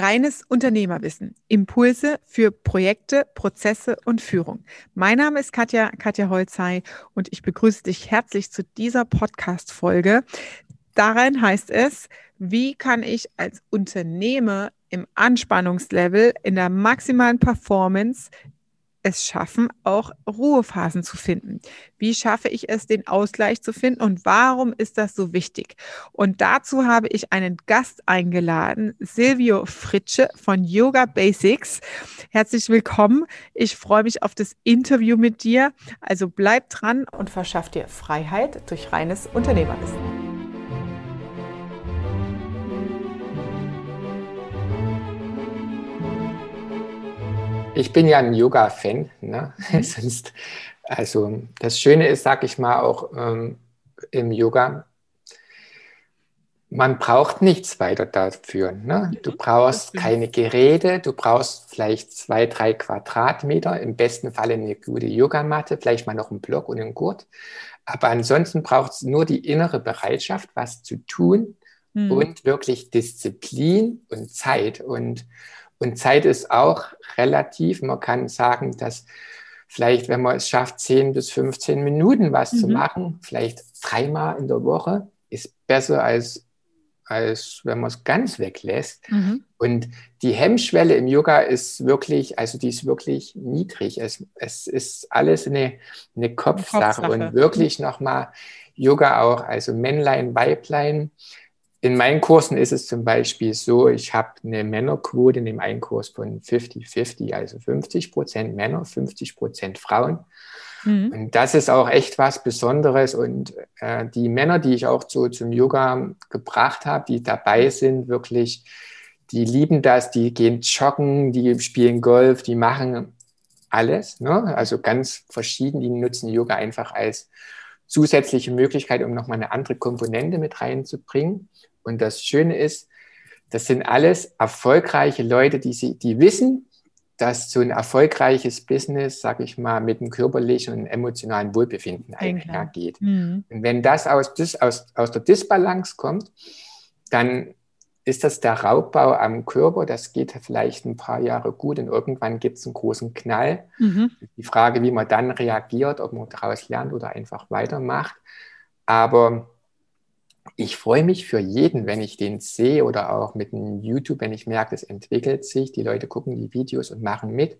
Reines Unternehmerwissen. Impulse für Projekte, Prozesse und Führung. Mein Name ist Katja, Katja Holzei und ich begrüße dich herzlich zu dieser Podcast-Folge. Darin heißt es, wie kann ich als Unternehmer im Anspannungslevel, in der maximalen Performance es schaffen, auch Ruhephasen zu finden? Wie schaffe ich es, den Ausgleich zu finden und warum ist das so wichtig? Und dazu habe ich einen Gast eingeladen, Silvio Fritsche von Yoga Basics. Herzlich willkommen. Ich freue mich auf das Interview mit dir. Also bleib dran und verschaff dir Freiheit durch reines Unternehmerwissen. Ich bin ja ein Yoga-Fan. Ne? Mhm. Sonst, also das Schöne ist, sag ich mal, auch ähm, im Yoga, man braucht nichts weiter dafür. Ne? Du brauchst keine Geräte, du brauchst vielleicht zwei, drei Quadratmeter, im besten Fall eine gute Yogamatte, vielleicht mal noch einen Block und einen Gurt. Aber ansonsten braucht es nur die innere Bereitschaft, was zu tun mhm. und wirklich Disziplin und Zeit. Und und Zeit ist auch relativ. Man kann sagen, dass vielleicht, wenn man es schafft, 10 bis 15 Minuten was mhm. zu machen, vielleicht dreimal in der Woche, ist besser als, als wenn man es ganz weglässt. Mhm. Und die Hemmschwelle im Yoga ist wirklich, also die ist wirklich niedrig. Es, es ist alles eine, eine Kopfsache, Kopfsache. und wirklich nochmal Yoga auch, also Männlein, Weiblein, in meinen Kursen ist es zum Beispiel so, ich habe eine Männerquote in dem einen Kurs von 50-50, also 50 Prozent Männer, 50 Prozent Frauen. Mhm. Und das ist auch echt was Besonderes. Und äh, die Männer, die ich auch so zum Yoga gebracht habe, die dabei sind, wirklich, die lieben das, die gehen joggen, die spielen Golf, die machen alles. Ne? Also ganz verschieden, die nutzen Yoga einfach als zusätzliche Möglichkeit, um nochmal eine andere Komponente mit reinzubringen. Und das Schöne ist, das sind alles erfolgreiche Leute, die, sie, die wissen, dass so ein erfolgreiches Business, sag ich mal, mit dem körperlichen und emotionalen Wohlbefinden einhergeht. Mhm. Und wenn das aus, aus, aus der Disbalance kommt, dann ist das der Raubbau am Körper. Das geht vielleicht ein paar Jahre gut und irgendwann gibt es einen großen Knall. Mhm. Die Frage, wie man dann reagiert, ob man daraus lernt oder einfach weitermacht. Aber ich freue mich für jeden, wenn ich den sehe oder auch mit einem YouTube, wenn ich merke, es entwickelt sich, die Leute gucken die Videos und machen mit,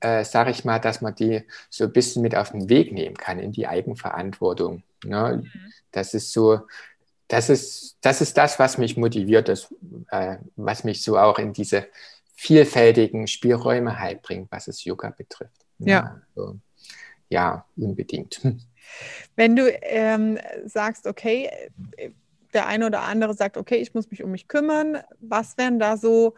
äh, sage ich mal, dass man die so ein bisschen mit auf den Weg nehmen kann in die Eigenverantwortung. Ne? Mhm. Das ist so, das ist, das ist das, was mich motiviert, das, äh, was mich so auch in diese vielfältigen Spielräume halt bringt, was es Yoga betrifft. Ja, ja, so, ja unbedingt. Wenn du ähm, sagst, okay, der eine oder andere sagt, okay, ich muss mich um mich kümmern, was wären da so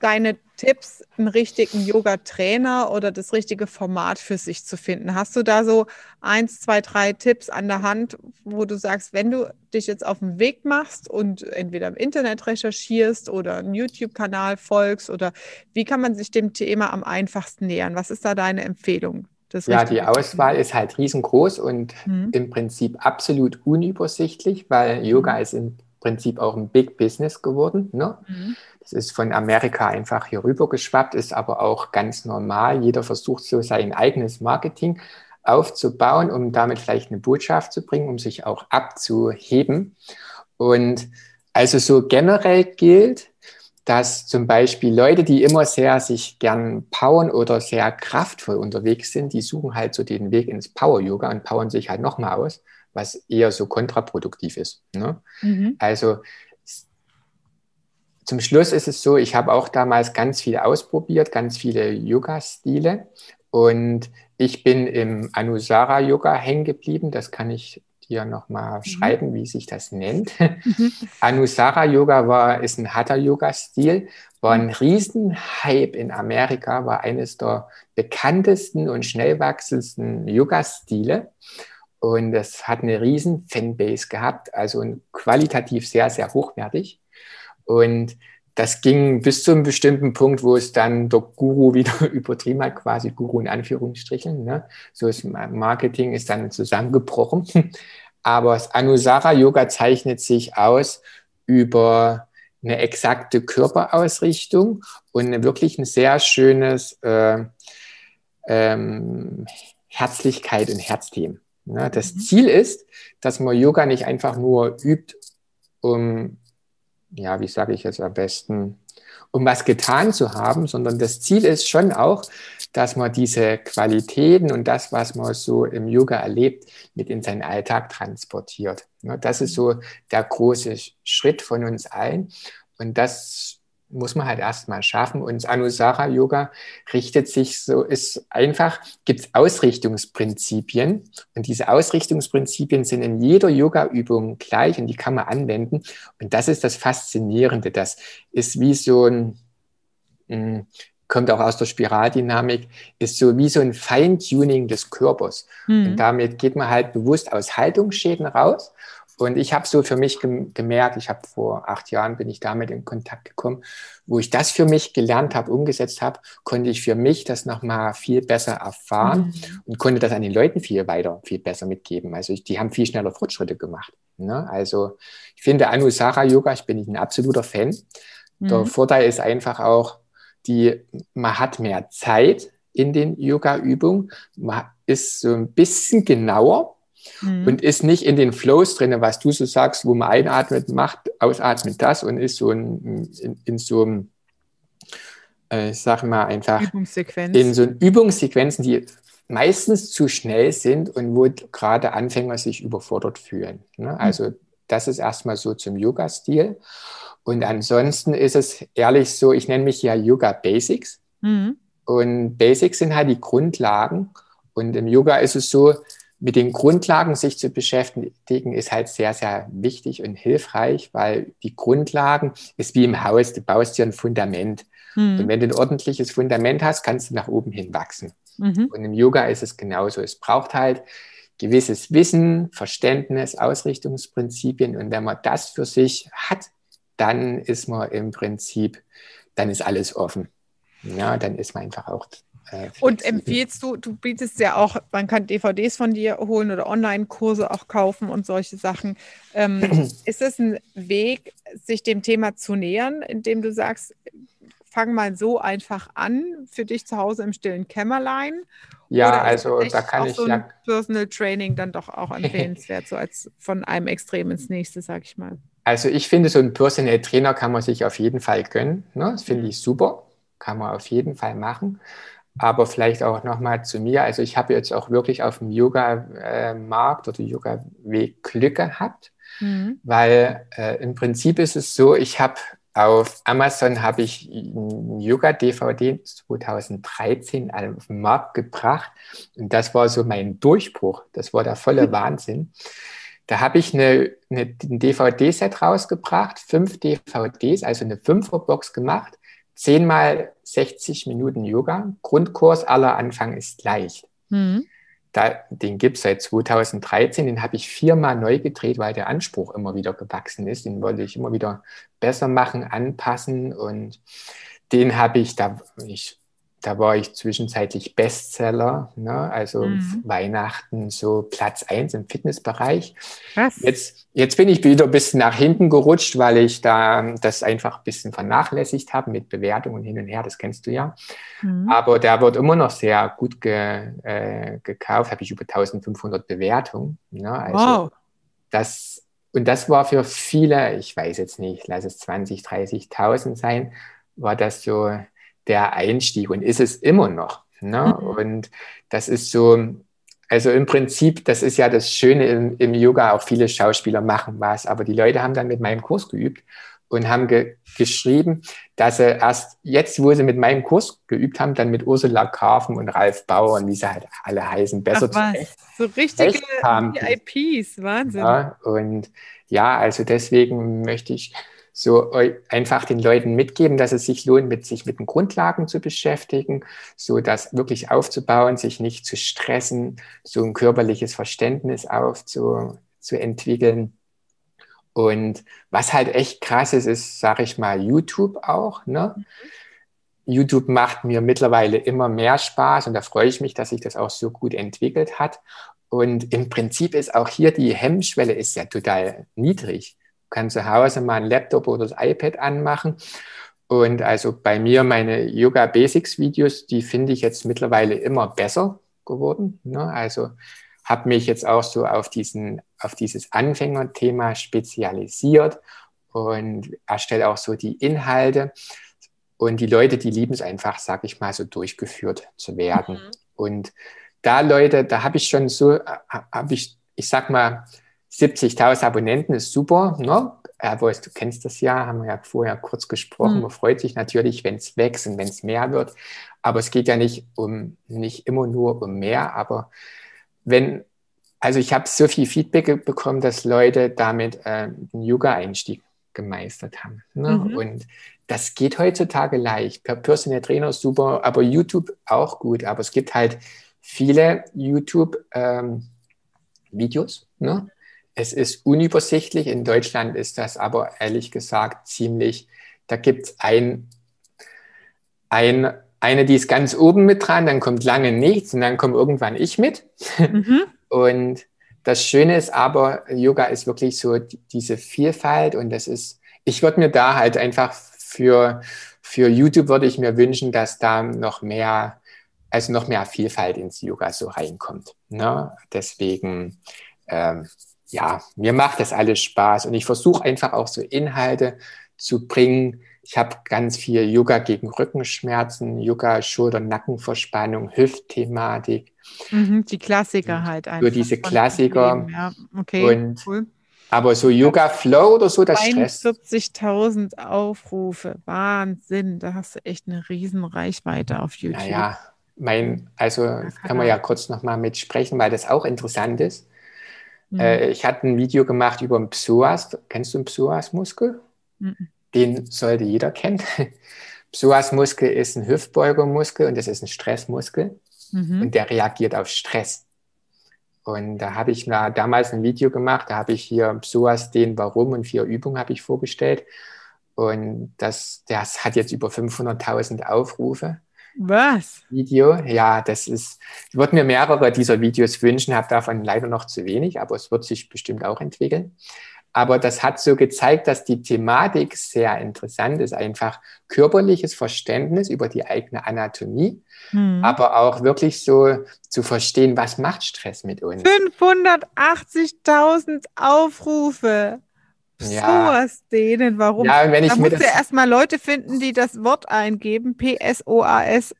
deine Tipps, einen richtigen Yoga-Trainer oder das richtige Format für sich zu finden? Hast du da so eins, zwei, drei Tipps an der Hand, wo du sagst, wenn du dich jetzt auf den Weg machst und entweder im Internet recherchierst oder einen YouTube-Kanal folgst oder wie kann man sich dem Thema am einfachsten nähern? Was ist da deine Empfehlung? Ja, die Auswahl ist halt riesengroß und mhm. im Prinzip absolut unübersichtlich, weil Yoga mhm. ist im Prinzip auch ein Big Business geworden. Ne? Mhm. Das ist von Amerika einfach hier rüber geschwappt, ist aber auch ganz normal. Jeder versucht so sein eigenes Marketing aufzubauen, um damit vielleicht eine Botschaft zu bringen, um sich auch abzuheben. Und also so generell gilt, dass zum Beispiel Leute, die immer sehr sich gern powern oder sehr kraftvoll unterwegs sind, die suchen halt so den Weg ins Power-Yoga und powern sich halt nochmal aus, was eher so kontraproduktiv ist. Ne? Mhm. Also zum Schluss ist es so, ich habe auch damals ganz viel ausprobiert, ganz viele Yoga-Stile und ich bin im Anusara-Yoga hängen geblieben. Das kann ich dir nochmal mhm. schreiben, wie sich das nennt. Mhm. Anusara Yoga war, ist ein Hatha-Yoga-Stil, war ein mhm. Riesenhype in Amerika, war eines der bekanntesten und schnell wachsendsten Yoga-Stile. Und es hat eine riesen Fanbase gehabt, also qualitativ sehr, sehr hochwertig. Und das ging bis zu einem bestimmten Punkt, wo es dann der Guru wieder übertrieben hat, quasi Guru in Anführungsstrichen. Ne? So das Marketing ist dann zusammengebrochen. Aber das Anusara Yoga zeichnet sich aus über eine exakte Körperausrichtung und wirklich ein sehr schönes äh, ähm, Herzlichkeit und Herzteam. Ne? Das mhm. Ziel ist, dass man Yoga nicht einfach nur übt, um, ja, wie sage ich jetzt am besten, um was getan zu haben, sondern das Ziel ist schon auch, dass man diese Qualitäten und das, was man so im Yoga erlebt, mit in seinen Alltag transportiert. Ne? Das ist so der große Schritt von uns allen. Und das muss man halt erstmal schaffen. Und Anusara Yoga richtet sich so, ist einfach, gibt es Ausrichtungsprinzipien. Und diese Ausrichtungsprinzipien sind in jeder Yoga-Übung gleich und die kann man anwenden. Und das ist das Faszinierende. Das ist wie so ein, hm, kommt auch aus der Spiraldynamik, ist so wie so ein Feintuning des Körpers. Mhm. Und damit geht man halt bewusst aus Haltungsschäden raus und ich habe so für mich gemerkt, ich habe vor acht Jahren bin ich damit in Kontakt gekommen, wo ich das für mich gelernt habe, umgesetzt habe, konnte ich für mich das nochmal viel besser erfahren mhm. und konnte das an den Leuten viel weiter, viel besser mitgeben. Also ich, die haben viel schneller Fortschritte gemacht. Ne? Also ich finde Anusara Yoga, ich bin ein absoluter Fan. Mhm. Der Vorteil ist einfach auch, die, man hat mehr Zeit in den Yoga-Übungen, man ist so ein bisschen genauer mhm. und ist nicht in den Flows drin, was du so sagst, wo man einatmet, macht, ausatmet das und ist so ein, in, in so einem, äh, sag mal einfach, in so Übungssequenzen, die meistens zu schnell sind und wo gerade Anfänger sich überfordert fühlen. Ne? Mhm. Also das ist erstmal so zum Yoga-Stil. Und ansonsten ist es ehrlich so, ich nenne mich ja Yoga Basics. Mhm. Und Basics sind halt die Grundlagen. Und im Yoga ist es so, mit den Grundlagen sich zu beschäftigen, ist halt sehr, sehr wichtig und hilfreich, weil die Grundlagen ist wie im Haus, du baust dir ein Fundament. Mhm. Und wenn du ein ordentliches Fundament hast, kannst du nach oben hin wachsen. Mhm. Und im Yoga ist es genauso. Es braucht halt gewisses Wissen, Verständnis, Ausrichtungsprinzipien. Und wenn man das für sich hat, dann ist man im Prinzip, dann ist alles offen. Ja, dann ist man einfach auch äh, und empfiehlst du, du bietest ja auch, man kann DVDs von dir holen oder Online-Kurse auch kaufen und solche Sachen. Ähm, ist es ein Weg, sich dem Thema zu nähern, indem du sagst, fang mal so einfach an für dich zu Hause im stillen Kämmerlein? Ja, also da kann ich so ja. Personal Training dann doch auch empfehlenswert, so als von einem Extrem ins nächste, sag ich mal. Also ich finde, so ein Personal Trainer kann man sich auf jeden Fall gönnen. Ne? Das finde ich super. Kann man auf jeden Fall machen. Aber vielleicht auch nochmal zu mir. Also ich habe jetzt auch wirklich auf dem Yoga-Markt oder Yoga-Weg Glück gehabt, mhm. weil äh, im Prinzip ist es so, ich habe auf Amazon habe ich ein Yoga-DVD 2013 auf den Markt gebracht und das war so mein Durchbruch. Das war der volle Wahnsinn. Da habe ich eine, eine, ein DVD-Set rausgebracht, fünf DVDs, also eine Fünferbox gemacht zehnmal 60 Minuten Yoga. Grundkurs aller Anfang ist leicht. Mhm. Da, den gibt es seit 2013, den habe ich viermal neu gedreht, weil der Anspruch immer wieder gewachsen ist. Den wollte ich immer wieder besser machen, anpassen und den habe ich, da ich da war ich zwischenzeitlich Bestseller, ne? also mhm. Weihnachten so Platz 1 im Fitnessbereich. Was? Jetzt, jetzt bin ich wieder ein bisschen nach hinten gerutscht, weil ich da das einfach ein bisschen vernachlässigt habe mit Bewertungen hin und her, das kennst du ja. Mhm. Aber der wird immer noch sehr gut ge, äh, gekauft, habe ich über 1500 Bewertungen. Ne? Also wow. das, und das war für viele, ich weiß jetzt nicht, lass es 20, 30.000 sein, war das so der Einstieg und ist es immer noch. Ne? Mhm. Und das ist so, also im Prinzip, das ist ja das Schöne im, im, Yoga, auch viele Schauspieler machen was, aber die Leute haben dann mit meinem Kurs geübt und haben ge geschrieben, dass sie erst jetzt, wo sie mit meinem Kurs geübt haben, dann mit Ursula Karfen und Ralf Bauer und wie sie halt alle heißen, besser Ach, was? So richtige VIPs, Wahnsinn. Ja, und ja, also deswegen möchte ich so einfach den Leuten mitgeben, dass es sich lohnt, mit sich mit den Grundlagen zu beschäftigen, so das wirklich aufzubauen, sich nicht zu stressen, so ein körperliches Verständnis aufzu, zu entwickeln. Und was halt echt krass ist, ist, sage ich mal, YouTube auch. Ne? Mhm. YouTube macht mir mittlerweile immer mehr Spaß und da freue ich mich, dass sich das auch so gut entwickelt hat. Und im Prinzip ist auch hier die Hemmschwelle ist ja total niedrig kann zu Hause mal ein Laptop oder das iPad anmachen. Und also bei mir meine Yoga Basics Videos, die finde ich jetzt mittlerweile immer besser geworden. Ne? Also habe mich jetzt auch so auf, diesen, auf dieses Anfängerthema spezialisiert und erstelle auch so die Inhalte. Und die Leute, die lieben es einfach, sag ich mal, so durchgeführt zu werden. Mhm. Und da Leute, da habe ich schon so, habe ich, ich sag mal, 70.000 Abonnenten ist super. Ne? Aber du kennst das ja, haben wir ja vorher kurz gesprochen. Mhm. Man freut sich natürlich, wenn es wächst und wenn es mehr wird. Aber es geht ja nicht um, nicht immer nur um mehr. Aber wenn, also ich habe so viel Feedback bekommen, dass Leute damit äh, einen Yoga-Einstieg gemeistert haben. Ne? Mhm. Und das geht heutzutage leicht. Per Personal Trainer super, aber YouTube auch gut. Aber es gibt halt viele YouTube-Videos. Ähm, ne? Es ist unübersichtlich. In Deutschland ist das aber ehrlich gesagt ziemlich, da gibt es ein, ein, eine, die ist ganz oben mit dran, dann kommt lange nichts und dann kommt irgendwann ich mit. Mhm. Und das Schöne ist aber, Yoga ist wirklich so diese Vielfalt und das ist, ich würde mir da halt einfach für, für YouTube würde ich mir wünschen, dass da noch mehr, also noch mehr Vielfalt ins Yoga so reinkommt. Ne? Deswegen, ähm, ja, mir macht das alles Spaß und ich versuche einfach auch so Inhalte zu bringen. Ich habe ganz viel Yoga gegen Rückenschmerzen, Yoga, Schulter- Nackenverspannung, Hüftthematik. Mhm, die Klassiker halt einfach. Für diese Klassiker. Ja, okay, und, cool. Aber so Yoga Flow oder so, das Stress. 41.000 Aufrufe, Wahnsinn. Da hast du echt eine riesen Reichweite auf YouTube. Naja, mein, also kann man ja kurz nochmal mitsprechen, weil das auch interessant ist. Mhm. Äh, ich hatte ein Video gemacht über den Psoas. Kennst du den Psoas-Muskel? Mhm. Den sollte jeder kennen. Psoas-Muskel ist ein Hüftbeugermuskel und das ist ein Stressmuskel. Mhm. Und der reagiert auf Stress. Und da habe ich na, damals ein Video gemacht, da habe ich hier Psoas, den Warum und vier Übungen habe ich vorgestellt. Und das, das hat jetzt über 500.000 Aufrufe. Was? Video. Ja, das ist, ich würde mir mehrere dieser Videos wünschen, habe davon leider noch zu wenig, aber es wird sich bestimmt auch entwickeln. Aber das hat so gezeigt, dass die Thematik sehr interessant ist, einfach körperliches Verständnis über die eigene Anatomie, hm. aber auch wirklich so zu verstehen, was macht Stress mit uns. 580.000 Aufrufe. Ja. Sowas denen, warum? Ja, wenn ich da musst ja erstmal Leute finden, die das Wort eingeben, P-S-O-A-S.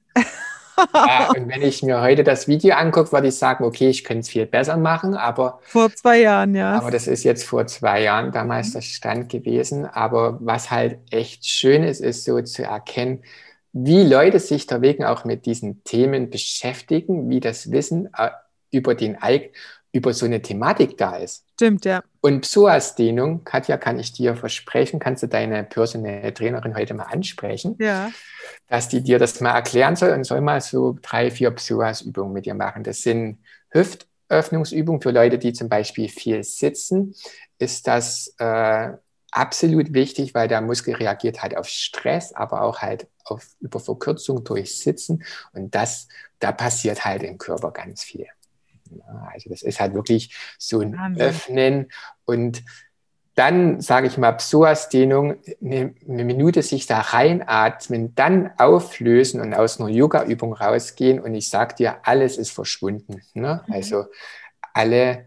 ja, und wenn ich mir heute das Video angucke, würde ich sagen, okay, ich könnte es viel besser machen, aber. Vor zwei Jahren, ja. Aber das ist jetzt vor zwei Jahren damals mhm. der Stand gewesen. Aber was halt echt schön ist, ist so zu erkennen, wie Leute sich da wegen auch mit diesen Themen beschäftigen, wie das Wissen äh, über den über so eine Thematik da ist. Stimmt, ja. Und Psoas-Dehnung, Katja, kann ich dir versprechen, kannst du deine personelle Trainerin heute mal ansprechen, ja. dass die dir das mal erklären soll und soll mal so drei, vier Psoas-Übungen mit dir machen. Das sind Hüftöffnungsübungen für Leute, die zum Beispiel viel sitzen. Ist das äh, absolut wichtig, weil der Muskel reagiert halt auf Stress, aber auch halt auf über Verkürzung durch Sitzen. Und das, da passiert halt im Körper ganz viel. Also das ist halt wirklich so ein Wahnsinn. Öffnen und dann, sage ich mal, Psoas-Dehnung, eine, eine, Minute sich da reinatmen, dann auflösen und aus einer Yoga-Übung rausgehen und ich sage dir, alles ist verschwunden. Ne? Mhm. Also alle,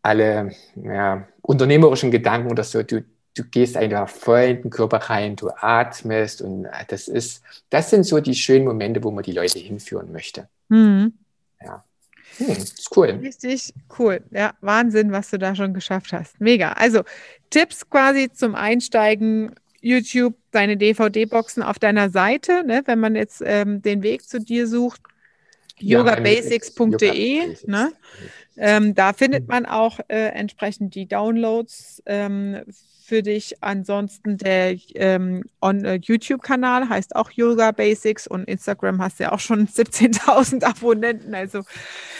alle ja, unternehmerischen Gedanken oder so, du, du gehst einfach voll in den Körper rein, du atmest und das ist, das sind so die schönen Momente, wo man die Leute hinführen möchte. Mhm. Ja. Hm, ist cool. Richtig cool. Ja, Wahnsinn, was du da schon geschafft hast. Mega. Also Tipps quasi zum Einsteigen. YouTube, deine DVD-Boxen auf deiner Seite, ne, wenn man jetzt ähm, den Weg zu dir sucht, ja, yogabasics.de. Ne? Ähm, da findet man auch äh, entsprechend die Downloads ähm, für dich. Ansonsten der ähm, äh, YouTube-Kanal heißt auch Yoga Basics und Instagram hast ja auch schon 17.000 Abonnenten. Also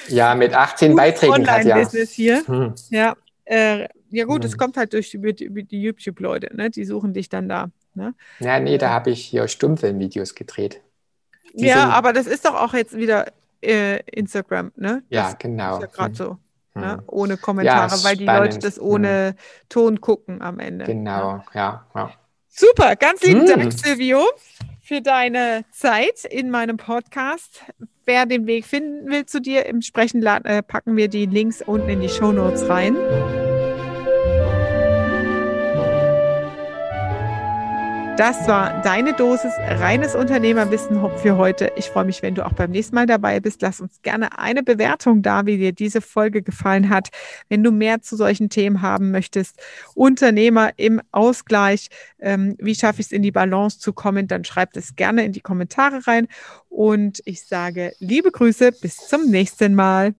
ja, mit 18 Beiträgen hat ja. Business hier. Hm. Ja, äh, ja gut, es hm. kommt halt durch über die, die YouTube-Leute, ne? Die suchen dich dann da. Ne? Ja, nee, da habe ich hier Stummfilm-Videos gedreht. Die ja, aber das ist doch auch jetzt wieder äh, Instagram, ne? Das ja, genau. Ist ja gerade hm. so. Ne? ohne Kommentare, ja, weil die Leute das ohne hm. Ton gucken am Ende. Genau, ja. ja. Super, ganz lieben hm. Dank, Silvio, für deine Zeit in meinem Podcast. Wer den Weg finden will zu dir, im Sprechen äh, packen wir die Links unten in die Show Notes rein. Das war deine Dosis reines Unternehmerwissen für heute. Ich freue mich, wenn du auch beim nächsten Mal dabei bist. Lass uns gerne eine Bewertung da, wie dir diese Folge gefallen hat. Wenn du mehr zu solchen Themen haben möchtest, Unternehmer im Ausgleich, ähm, wie schaffe ich es in die Balance zu kommen, dann schreib es gerne in die Kommentare rein. Und ich sage liebe Grüße, bis zum nächsten Mal.